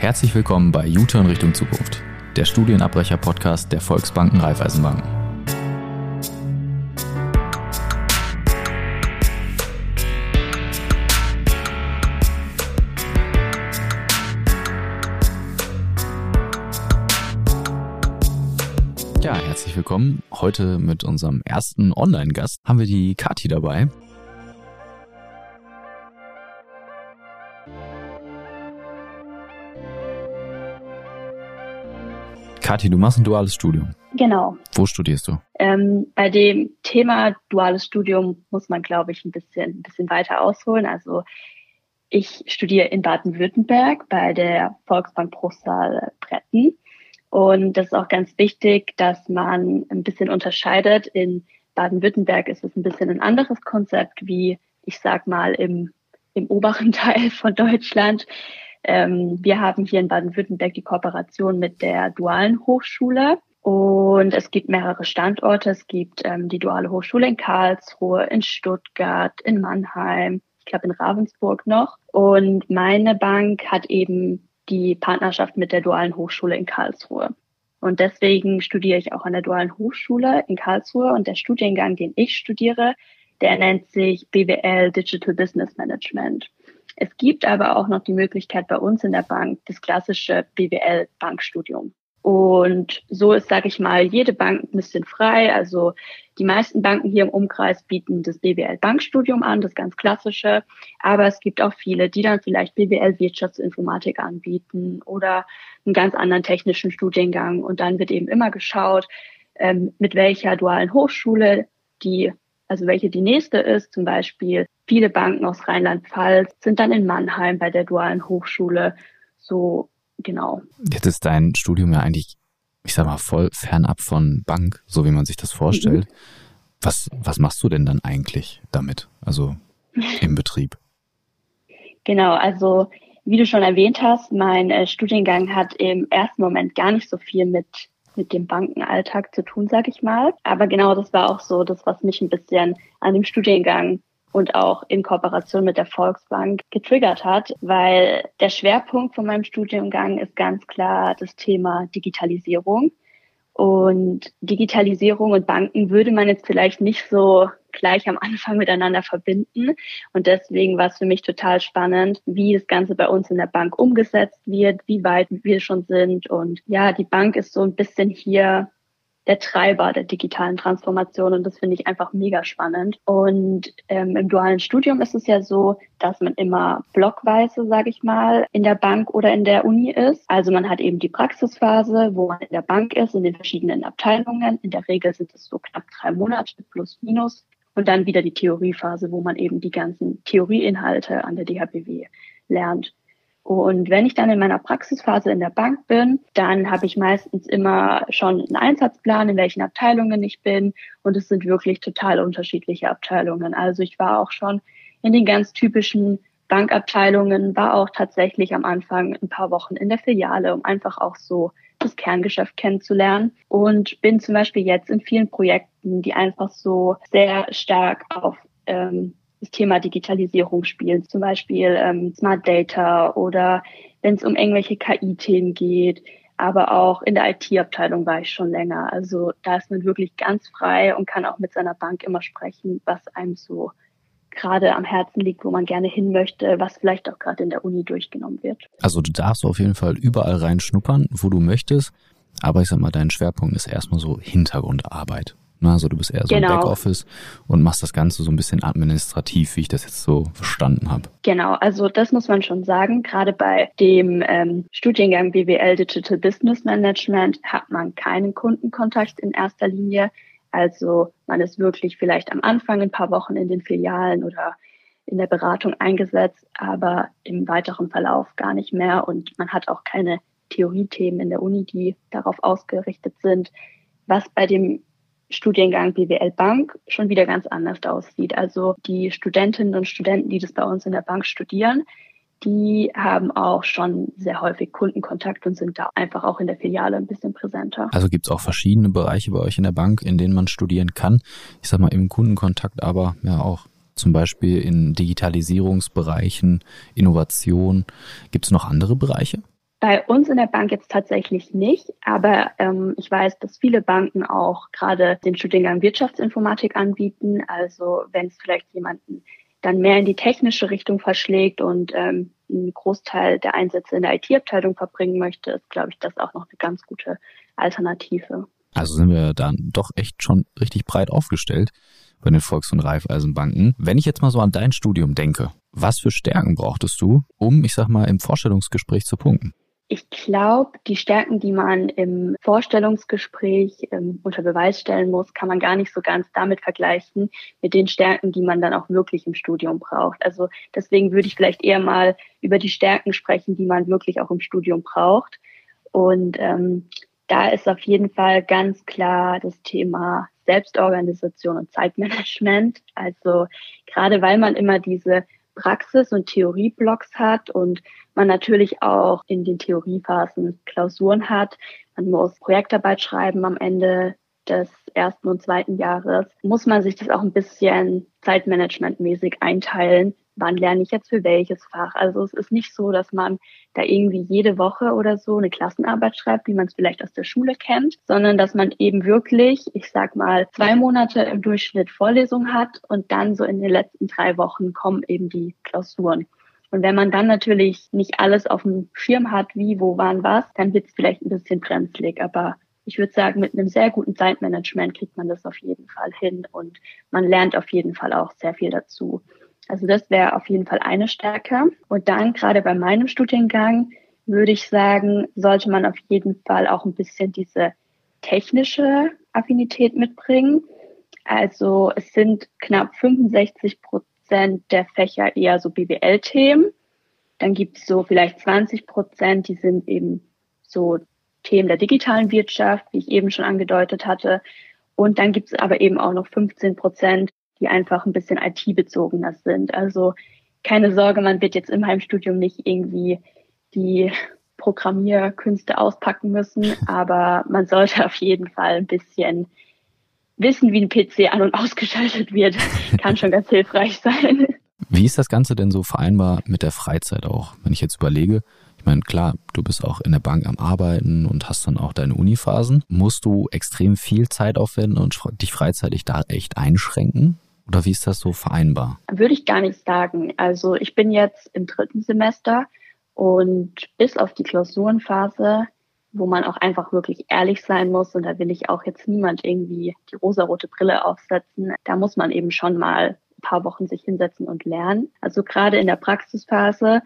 Herzlich willkommen bei U-Turn Richtung Zukunft, der Studienabbrecher-Podcast der Volksbanken Raiffeisenbanken. Ja, herzlich willkommen. Heute mit unserem ersten Online-Gast haben wir die Kati dabei. Kathi, du machst ein duales Studium. Genau. Wo studierst du? Ähm, bei dem Thema duales Studium muss man, glaube ich, ein bisschen, ein bisschen weiter ausholen. Also ich studiere in Baden-Württemberg bei der Volksbank Bruchsal Bretten. Und das ist auch ganz wichtig, dass man ein bisschen unterscheidet. In Baden-Württemberg ist es ein bisschen ein anderes Konzept wie, ich sag mal, im, im oberen Teil von Deutschland. Ähm, wir haben hier in Baden-Württemberg die Kooperation mit der Dualen Hochschule. Und es gibt mehrere Standorte. Es gibt ähm, die Duale Hochschule in Karlsruhe, in Stuttgart, in Mannheim, ich glaube in Ravensburg noch. Und meine Bank hat eben die Partnerschaft mit der Dualen Hochschule in Karlsruhe. Und deswegen studiere ich auch an der Dualen Hochschule in Karlsruhe. Und der Studiengang, den ich studiere, der nennt sich BWL Digital Business Management. Es gibt aber auch noch die Möglichkeit bei uns in der Bank, das klassische BWL-Bankstudium. Und so ist, sage ich mal, jede Bank ein bisschen frei. Also die meisten Banken hier im Umkreis bieten das BWL-Bankstudium an, das ganz klassische. Aber es gibt auch viele, die dann vielleicht BWL-Wirtschaftsinformatik anbieten oder einen ganz anderen technischen Studiengang. Und dann wird eben immer geschaut, ähm, mit welcher dualen Hochschule die also welche die nächste ist, zum Beispiel viele Banken aus Rheinland-Pfalz sind dann in Mannheim bei der dualen Hochschule. So, genau. Jetzt ist dein Studium ja eigentlich, ich sag mal, voll fernab von Bank, so wie man sich das vorstellt. Mhm. Was, was machst du denn dann eigentlich damit? Also im Betrieb? Genau, also wie du schon erwähnt hast, mein äh, Studiengang hat im ersten Moment gar nicht so viel mit mit dem Bankenalltag zu tun, sag ich mal. Aber genau das war auch so das, was mich ein bisschen an dem Studiengang und auch in Kooperation mit der Volksbank getriggert hat, weil der Schwerpunkt von meinem Studiengang ist ganz klar das Thema Digitalisierung. Und Digitalisierung und Banken würde man jetzt vielleicht nicht so gleich am Anfang miteinander verbinden. Und deswegen war es für mich total spannend, wie das Ganze bei uns in der Bank umgesetzt wird, wie weit wir schon sind. Und ja, die Bank ist so ein bisschen hier der Treiber der digitalen Transformation und das finde ich einfach mega spannend. Und ähm, im dualen Studium ist es ja so, dass man immer blockweise, sage ich mal, in der Bank oder in der Uni ist. Also man hat eben die Praxisphase, wo man in der Bank ist, in den verschiedenen Abteilungen. In der Regel sind es so knapp drei Monate plus minus und dann wieder die Theoriephase, wo man eben die ganzen Theorieinhalte an der DHBW lernt. Und wenn ich dann in meiner Praxisphase in der Bank bin, dann habe ich meistens immer schon einen Einsatzplan, in welchen Abteilungen ich bin. Und es sind wirklich total unterschiedliche Abteilungen. Also ich war auch schon in den ganz typischen Bankabteilungen, war auch tatsächlich am Anfang ein paar Wochen in der Filiale, um einfach auch so das Kerngeschäft kennenzulernen und bin zum Beispiel jetzt in vielen Projekten, die einfach so sehr stark auf ähm, das Thema Digitalisierung spielen, zum Beispiel ähm, Smart Data oder wenn es um irgendwelche KI-Themen geht, aber auch in der IT-Abteilung war ich schon länger. Also da ist man wirklich ganz frei und kann auch mit seiner Bank immer sprechen, was einem so gerade am Herzen liegt, wo man gerne hin möchte, was vielleicht auch gerade in der Uni durchgenommen wird. Also du darfst auf jeden Fall überall reinschnuppern, wo du möchtest. Aber ich sag mal, dein Schwerpunkt ist erstmal so Hintergrundarbeit. Also du bist eher so genau. im Backoffice und machst das Ganze so ein bisschen administrativ, wie ich das jetzt so verstanden habe. Genau, also das muss man schon sagen. Gerade bei dem ähm, Studiengang BWL Digital Business Management hat man keinen Kundenkontakt in erster Linie. Also man ist wirklich vielleicht am Anfang ein paar Wochen in den Filialen oder in der Beratung eingesetzt, aber im weiteren Verlauf gar nicht mehr. Und man hat auch keine Theoriethemen in der Uni, die darauf ausgerichtet sind, was bei dem Studiengang BWL Bank schon wieder ganz anders aussieht. Also die Studentinnen und Studenten, die das bei uns in der Bank studieren, die haben auch schon sehr häufig Kundenkontakt und sind da einfach auch in der Filiale ein bisschen präsenter. Also gibt es auch verschiedene Bereiche bei euch in der Bank, in denen man studieren kann. Ich sag mal im Kundenkontakt, aber ja auch zum Beispiel in Digitalisierungsbereichen, Innovation. Gibt es noch andere Bereiche? Bei uns in der Bank jetzt tatsächlich nicht, aber ähm, ich weiß, dass viele Banken auch gerade den Studiengang Wirtschaftsinformatik anbieten. Also wenn es vielleicht jemanden dann mehr in die technische Richtung verschlägt und ähm, einen Großteil der Einsätze in der IT-Abteilung verbringen möchte, ist, glaube ich, das auch noch eine ganz gute Alternative. Also sind wir dann doch echt schon richtig breit aufgestellt bei den Volks- und Raiffeisenbanken. Wenn ich jetzt mal so an dein Studium denke, was für Stärken brauchtest du, um, ich sag mal, im Vorstellungsgespräch zu punkten? Ich glaube, die Stärken, die man im Vorstellungsgespräch ähm, unter Beweis stellen muss, kann man gar nicht so ganz damit vergleichen mit den Stärken, die man dann auch wirklich im Studium braucht. Also deswegen würde ich vielleicht eher mal über die Stärken sprechen, die man wirklich auch im Studium braucht. Und ähm, da ist auf jeden Fall ganz klar das Thema Selbstorganisation und Zeitmanagement. Also gerade weil man immer diese Praxis- und Theorieblocks hat und man natürlich auch in den Theoriephasen Klausuren hat. Man muss Projektarbeit schreiben am Ende des ersten und zweiten Jahres. Muss man sich das auch ein bisschen zeitmanagementmäßig einteilen, wann lerne ich jetzt für welches Fach. Also es ist nicht so, dass man da irgendwie jede Woche oder so eine Klassenarbeit schreibt, wie man es vielleicht aus der Schule kennt, sondern dass man eben wirklich, ich sag mal, zwei Monate im Durchschnitt Vorlesung hat und dann so in den letzten drei Wochen kommen eben die Klausuren. Und wenn man dann natürlich nicht alles auf dem Schirm hat, wie, wo, wann, was, dann wird es vielleicht ein bisschen brenzlig. Aber ich würde sagen, mit einem sehr guten Zeitmanagement kriegt man das auf jeden Fall hin und man lernt auf jeden Fall auch sehr viel dazu. Also das wäre auf jeden Fall eine Stärke. Und dann gerade bei meinem Studiengang würde ich sagen, sollte man auf jeden Fall auch ein bisschen diese technische Affinität mitbringen. Also es sind knapp 65 Prozent der Fächer eher so BWL-Themen. Dann gibt es so vielleicht 20 Prozent, die sind eben so Themen der digitalen Wirtschaft, wie ich eben schon angedeutet hatte. Und dann gibt es aber eben auch noch 15 Prozent, die einfach ein bisschen IT-bezogener sind. Also keine Sorge, man wird jetzt im Heimstudium nicht irgendwie die Programmierkünste auspacken müssen, aber man sollte auf jeden Fall ein bisschen wissen, wie ein PC an und ausgeschaltet wird. Kann schon ganz hilfreich sein. Wie ist das Ganze denn so vereinbar mit der Freizeit auch? Wenn ich jetzt überlege, ich meine, klar, du bist auch in der Bank am Arbeiten und hast dann auch deine Uniphasen. Musst du extrem viel Zeit aufwenden und dich freizeitig da echt einschränken? Oder wie ist das so vereinbar? Würde ich gar nicht sagen. Also ich bin jetzt im dritten Semester und bis auf die Klausurenphase, wo man auch einfach wirklich ehrlich sein muss, und da will ich auch jetzt niemand irgendwie die rosarote Brille aufsetzen, da muss man eben schon mal ein paar Wochen sich hinsetzen und lernen. Also gerade in der Praxisphase,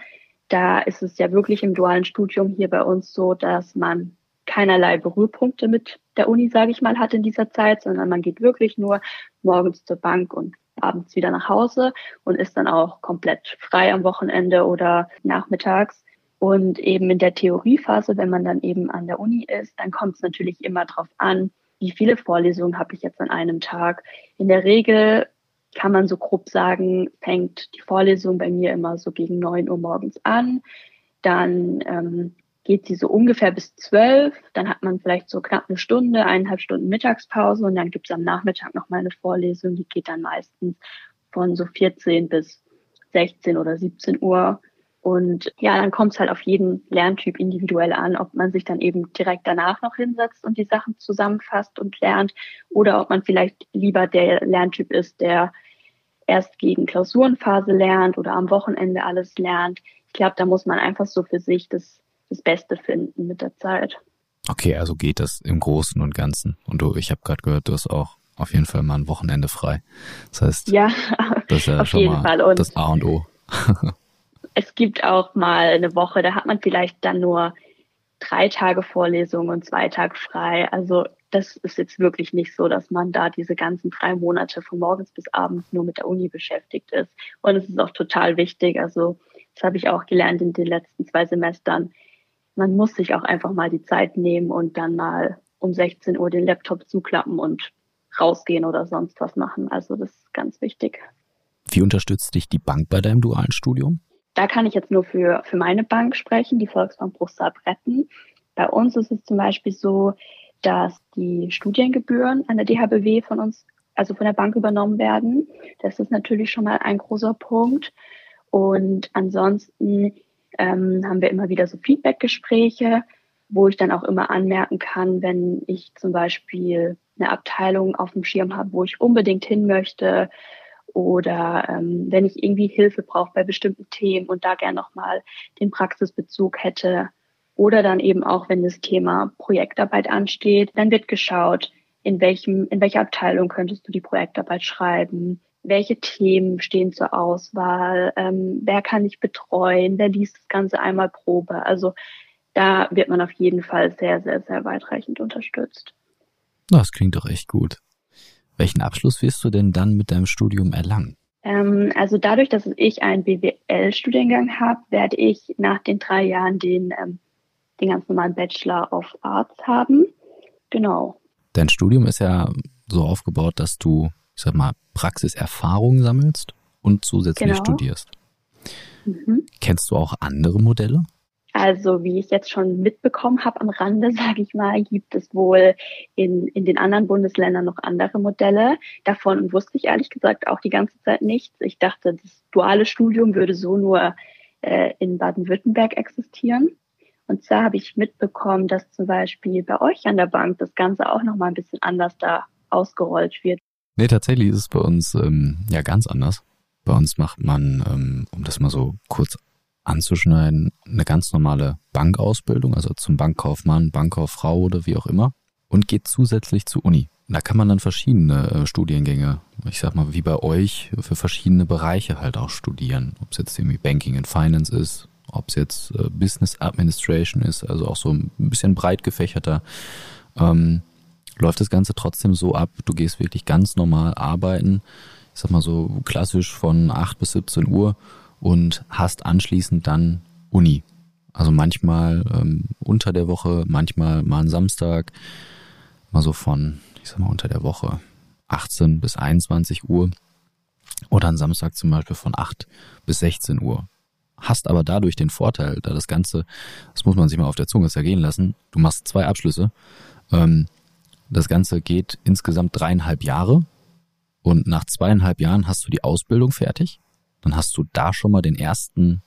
da ist es ja wirklich im dualen Studium hier bei uns so, dass man keinerlei Berührpunkte mit der Uni, sage ich mal, hat in dieser Zeit, sondern man geht wirklich nur morgens zur Bank und abends wieder nach Hause und ist dann auch komplett frei am Wochenende oder nachmittags. Und eben in der Theoriephase, wenn man dann eben an der Uni ist, dann kommt es natürlich immer darauf an, wie viele Vorlesungen habe ich jetzt an einem Tag. In der Regel kann man so grob sagen, fängt die Vorlesung bei mir immer so gegen neun Uhr morgens an. Dann ähm, geht sie so ungefähr bis zwölf. Dann hat man vielleicht so knapp eine Stunde, eineinhalb Stunden Mittagspause und dann gibt es am Nachmittag noch mal eine Vorlesung, die geht dann meistens von so 14 bis 16 oder 17 Uhr. Und ja, dann kommt es halt auf jeden Lerntyp individuell an, ob man sich dann eben direkt danach noch hinsetzt und die Sachen zusammenfasst und lernt oder ob man vielleicht lieber der Lerntyp ist, der erst gegen Klausurenphase lernt oder am Wochenende alles lernt. Ich glaube, da muss man einfach so für sich das das Beste finden mit der Zeit. Okay, also geht das im Großen und Ganzen. Und du, ich habe gerade gehört, du hast auch auf jeden Fall mal ein Wochenende frei. Das heißt, ja, das ist ja auf schon jeden mal Fall. Und das A und O. es gibt auch mal eine Woche, da hat man vielleicht dann nur drei Tage Vorlesung und zwei Tage frei. Also das ist jetzt wirklich nicht so, dass man da diese ganzen drei Monate von morgens bis abends nur mit der Uni beschäftigt ist. Und es ist auch total wichtig. Also das habe ich auch gelernt in den letzten zwei Semestern man muss sich auch einfach mal die Zeit nehmen und dann mal um 16 Uhr den Laptop zuklappen und rausgehen oder sonst was machen. Also das ist ganz wichtig. Wie unterstützt dich die Bank bei deinem dualen Studium? Da kann ich jetzt nur für, für meine Bank sprechen, die Volksbank Bruchsal-Bretten. Bei uns ist es zum Beispiel so, dass die Studiengebühren an der DHBW von uns, also von der Bank übernommen werden. Das ist natürlich schon mal ein großer Punkt. Und ansonsten ähm, haben wir immer wieder so Feedbackgespräche, wo ich dann auch immer anmerken kann, wenn ich zum Beispiel eine Abteilung auf dem Schirm habe, wo ich unbedingt hin möchte oder ähm, wenn ich irgendwie Hilfe brauche bei bestimmten Themen und da gern nochmal den Praxisbezug hätte oder dann eben auch, wenn das Thema Projektarbeit ansteht, dann wird geschaut, in welchem, in welcher Abteilung könntest du die Projektarbeit schreiben, welche Themen stehen zur Auswahl, ähm, wer kann dich betreuen, wer liest das Ganze einmal Probe. Also da wird man auf jeden Fall sehr, sehr, sehr weitreichend unterstützt. Das klingt doch echt gut. Welchen Abschluss wirst du denn dann mit deinem Studium erlangen? Ähm, also dadurch, dass ich einen BWL-Studiengang habe, werde ich nach den drei Jahren den, ähm, den ganz normalen Bachelor of Arts haben. Genau. Dein Studium ist ja so aufgebaut, dass du, ich sag mal, Praxiserfahrung sammelst und zusätzlich genau. studierst. Mhm. Kennst du auch andere Modelle? Also wie ich jetzt schon mitbekommen habe am Rande, sage ich mal, gibt es wohl in, in den anderen Bundesländern noch andere Modelle. Davon wusste ich ehrlich gesagt auch die ganze Zeit nichts. Ich dachte, das duale Studium würde so nur äh, in Baden-Württemberg existieren. Und zwar habe ich mitbekommen, dass zum Beispiel bei euch an der Bank das Ganze auch nochmal ein bisschen anders da ausgerollt wird. Nee, tatsächlich ist es bei uns ähm, ja ganz anders. Bei uns macht man, ähm, um das mal so kurz anzuschneiden, eine ganz normale Bankausbildung, also zum Bankkaufmann, Bankkauffrau oder wie auch immer, und geht zusätzlich zur Uni. Da kann man dann verschiedene äh, Studiengänge, ich sag mal, wie bei euch, für verschiedene Bereiche halt auch studieren. Ob es jetzt irgendwie Banking and Finance ist, ob es jetzt äh, Business Administration ist, also auch so ein bisschen breit gefächerter. Ähm, läuft das Ganze trotzdem so ab, du gehst wirklich ganz normal arbeiten, ich sag mal so klassisch von 8 bis 17 Uhr und hast anschließend dann Uni. Also manchmal ähm, unter der Woche, manchmal mal einen Samstag, mal so von, ich sag mal, unter der Woche 18 bis 21 Uhr oder einen Samstag zum Beispiel von 8 bis 16 Uhr. Hast aber dadurch den Vorteil, da das Ganze, das muss man sich mal auf der Zunge zergehen lassen, du machst zwei Abschlüsse. Ähm, das Ganze geht insgesamt dreieinhalb Jahre und nach zweieinhalb Jahren hast du die Ausbildung fertig dann hast du da schon mal den ersten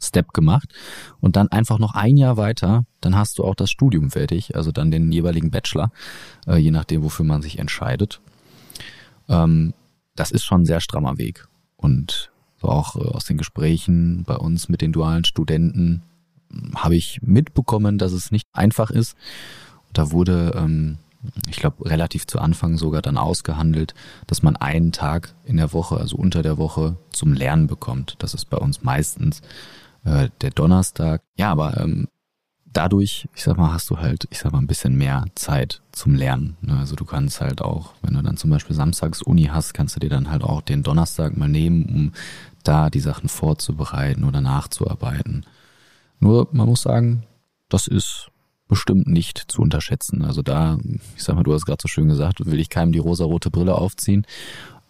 Step gemacht und dann einfach noch ein Jahr weiter, dann hast du auch das Studium fertig, also dann den jeweiligen Bachelor, äh, je nachdem, wofür man sich entscheidet. Ähm, das ist schon ein sehr strammer Weg. Und so auch äh, aus den Gesprächen bei uns mit den dualen Studenten hm, habe ich mitbekommen, dass es nicht einfach ist. Da wurde ähm, ich glaube, relativ zu Anfang sogar dann ausgehandelt, dass man einen Tag in der Woche, also unter der Woche, zum Lernen bekommt. Das ist bei uns meistens äh, der Donnerstag. Ja, aber ähm, dadurch, ich sag mal, hast du halt, ich sag mal, ein bisschen mehr Zeit zum Lernen. Ne? Also du kannst halt auch, wenn du dann zum Beispiel samstags Uni hast, kannst du dir dann halt auch den Donnerstag mal nehmen, um da die Sachen vorzubereiten oder nachzuarbeiten. Nur, man muss sagen, das ist bestimmt nicht zu unterschätzen. Also da, ich sag mal, du hast gerade so schön gesagt, will ich keinem die rosarote Brille aufziehen.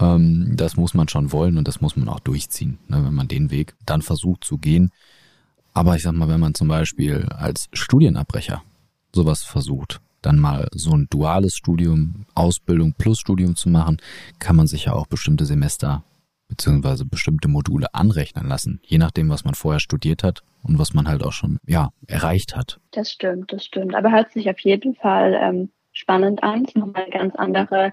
Ähm, das muss man schon wollen und das muss man auch durchziehen, ne, wenn man den Weg dann versucht zu gehen. Aber ich sag mal, wenn man zum Beispiel als Studienabbrecher sowas versucht, dann mal so ein duales Studium, Ausbildung plus Studium zu machen, kann man sich ja auch bestimmte Semester beziehungsweise bestimmte Module anrechnen lassen, je nachdem, was man vorher studiert hat und was man halt auch schon ja erreicht hat. Das stimmt, das stimmt. Aber hört sich auf jeden Fall ähm, spannend an. Es ist nochmal eine ganz andere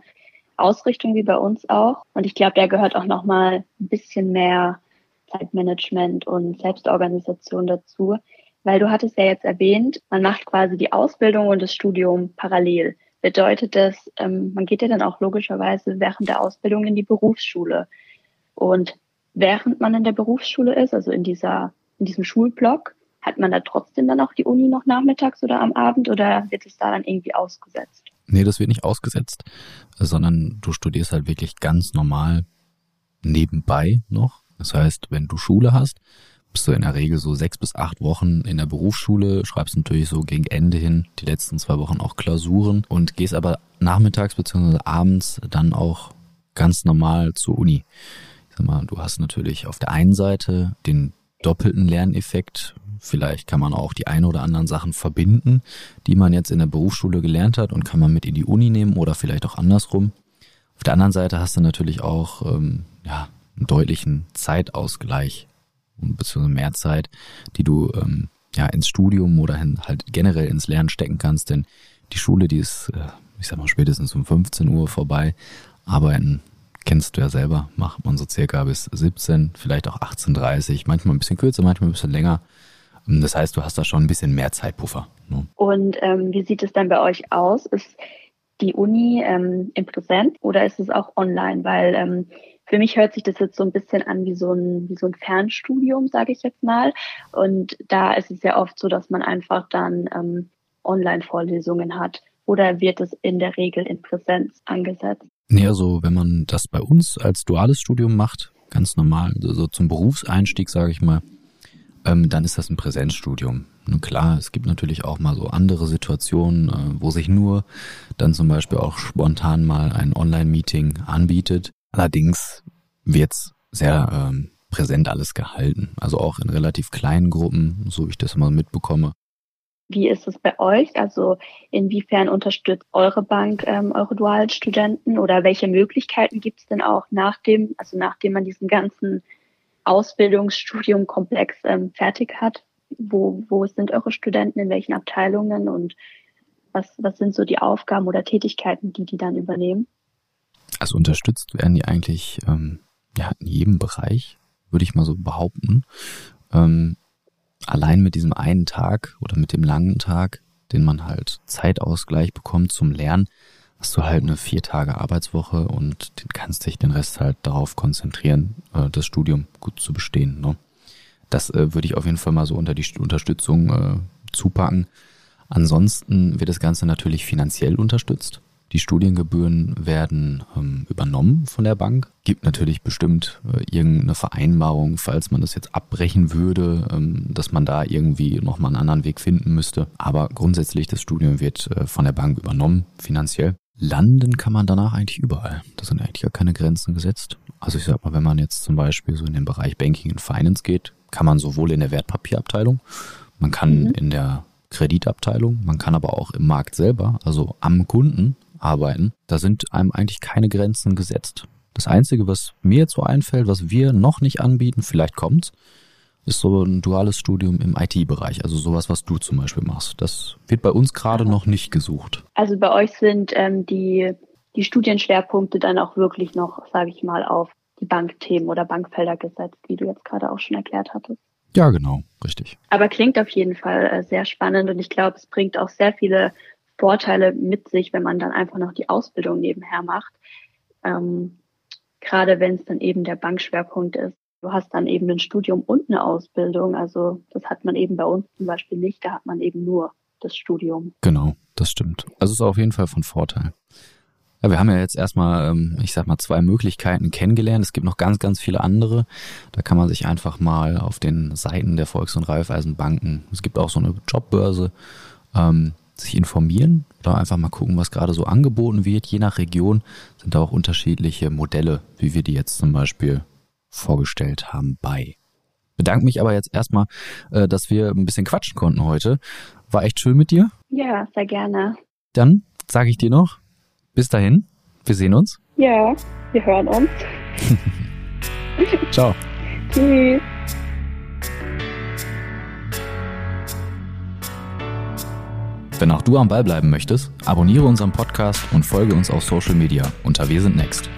Ausrichtung wie bei uns auch. Und ich glaube, da gehört auch nochmal ein bisschen mehr Zeitmanagement und Selbstorganisation dazu. Weil du hattest ja jetzt erwähnt, man macht quasi die Ausbildung und das Studium parallel. Bedeutet das, ähm, man geht ja dann auch logischerweise während der Ausbildung in die Berufsschule. Und während man in der Berufsschule ist, also in dieser, in diesem Schulblock, hat man da trotzdem dann auch die Uni noch nachmittags oder am Abend oder wird es da dann irgendwie ausgesetzt? Nee, das wird nicht ausgesetzt, sondern du studierst halt wirklich ganz normal nebenbei noch. Das heißt, wenn du Schule hast, bist du in der Regel so sechs bis acht Wochen in der Berufsschule, schreibst natürlich so gegen Ende hin die letzten zwei Wochen auch Klausuren und gehst aber nachmittags bzw. abends dann auch ganz normal zur Uni. Sag mal, du hast natürlich auf der einen Seite den doppelten Lerneffekt. Vielleicht kann man auch die ein oder anderen Sachen verbinden, die man jetzt in der Berufsschule gelernt hat und kann man mit in die Uni nehmen oder vielleicht auch andersrum. Auf der anderen Seite hast du natürlich auch ähm, ja, einen deutlichen Zeitausgleich beziehungsweise mehr Zeit, die du ähm, ja ins Studium oder hin, halt generell ins Lernen stecken kannst, denn die Schule, die ist, äh, ich sag mal, spätestens um 15 Uhr vorbei. Arbeiten kennst du ja selber, macht man so circa bis 17, vielleicht auch 18.30, manchmal ein bisschen kürzer, manchmal ein bisschen länger. Das heißt, du hast da schon ein bisschen mehr Zeitpuffer. Ne? Und ähm, wie sieht es dann bei euch aus? Ist die Uni ähm, im Präsent oder ist es auch online? Weil ähm, für mich hört sich das jetzt so ein bisschen an wie so ein, wie so ein Fernstudium, sage ich jetzt mal. Und da ist es ja oft so, dass man einfach dann ähm, Online-Vorlesungen hat. Oder wird es in der Regel in Präsenz angesetzt? Nee, also wenn man das bei uns als duales Studium macht, ganz normal, also zum Berufseinstieg, sage ich mal, ähm, dann ist das ein Präsenzstudium. Nun klar, es gibt natürlich auch mal so andere Situationen, äh, wo sich nur dann zum Beispiel auch spontan mal ein Online-Meeting anbietet. Allerdings wird's sehr ähm, präsent alles gehalten. Also auch in relativ kleinen Gruppen, so ich das mal mitbekomme. Wie ist es bei euch? Also inwiefern unterstützt eure Bank ähm, eure dualen Studenten oder welche Möglichkeiten gibt es denn auch nach dem, also nachdem man diesen ganzen Ausbildungsstudiumkomplex ähm, fertig hat? Wo, wo sind eure Studenten, in welchen Abteilungen und was, was sind so die Aufgaben oder Tätigkeiten, die die dann übernehmen? Also unterstützt werden die eigentlich ähm, ja, in jedem Bereich, würde ich mal so behaupten. Ähm, allein mit diesem einen Tag oder mit dem langen Tag, den man halt Zeitausgleich bekommt zum Lernen, hast du halt eine vier Tage Arbeitswoche und kannst dich den Rest halt darauf konzentrieren, äh, das Studium gut zu bestehen. Ne? Das äh, würde ich auf jeden Fall mal so unter die Unterstützung äh, zupacken. Ansonsten wird das Ganze natürlich finanziell unterstützt. Die Studiengebühren werden ähm, übernommen von der Bank. Gibt natürlich bestimmt äh, irgendeine Vereinbarung, falls man das jetzt abbrechen würde, ähm, dass man da irgendwie nochmal einen anderen Weg finden müsste. Aber grundsätzlich das Studium wird äh, von der Bank übernommen, finanziell. Landen kann man danach eigentlich überall. Da sind eigentlich gar keine Grenzen gesetzt. Also ich sag mal, wenn man jetzt zum Beispiel so in den Bereich Banking und Finance geht, kann man sowohl in der Wertpapierabteilung, man kann mhm. in der Kreditabteilung, man kann aber auch im Markt selber, also am Kunden, arbeiten. Da sind einem eigentlich keine Grenzen gesetzt. Das Einzige, was mir jetzt so einfällt, was wir noch nicht anbieten, vielleicht kommt's, ist so ein duales Studium im IT-Bereich, also sowas, was du zum Beispiel machst. Das wird bei uns gerade noch nicht gesucht. Also bei euch sind ähm, die, die Studienschwerpunkte dann auch wirklich noch, sage ich mal, auf die Bankthemen oder Bankfelder gesetzt, wie du jetzt gerade auch schon erklärt hattest. Ja, genau, richtig. Aber klingt auf jeden Fall äh, sehr spannend und ich glaube, es bringt auch sehr viele Vorteile mit sich, wenn man dann einfach noch die Ausbildung nebenher macht. Ähm, gerade wenn es dann eben der Bankschwerpunkt ist. Du hast dann eben ein Studium und eine Ausbildung. Also das hat man eben bei uns zum Beispiel nicht. Da hat man eben nur das Studium. Genau, das stimmt. Also es ist auf jeden Fall von Vorteil. Ja, wir haben ja jetzt erstmal, ähm, ich sag mal, zwei Möglichkeiten kennengelernt. Es gibt noch ganz, ganz viele andere. Da kann man sich einfach mal auf den Seiten der Volks- und Raiffeisenbanken, es gibt auch so eine Jobbörse, ähm, sich informieren oder einfach mal gucken, was gerade so angeboten wird. Je nach Region sind da auch unterschiedliche Modelle, wie wir die jetzt zum Beispiel vorgestellt haben bei. Bedanke mich aber jetzt erstmal, äh, dass wir ein bisschen quatschen konnten heute. War echt schön mit dir. Ja, sehr gerne. Dann sage ich dir noch, bis dahin, wir sehen uns. Ja, wir hören uns. Ciao. Tschüss. Wenn auch du am Ball bleiben möchtest, abonniere unseren Podcast und folge uns auf Social Media unter Wir sind Next.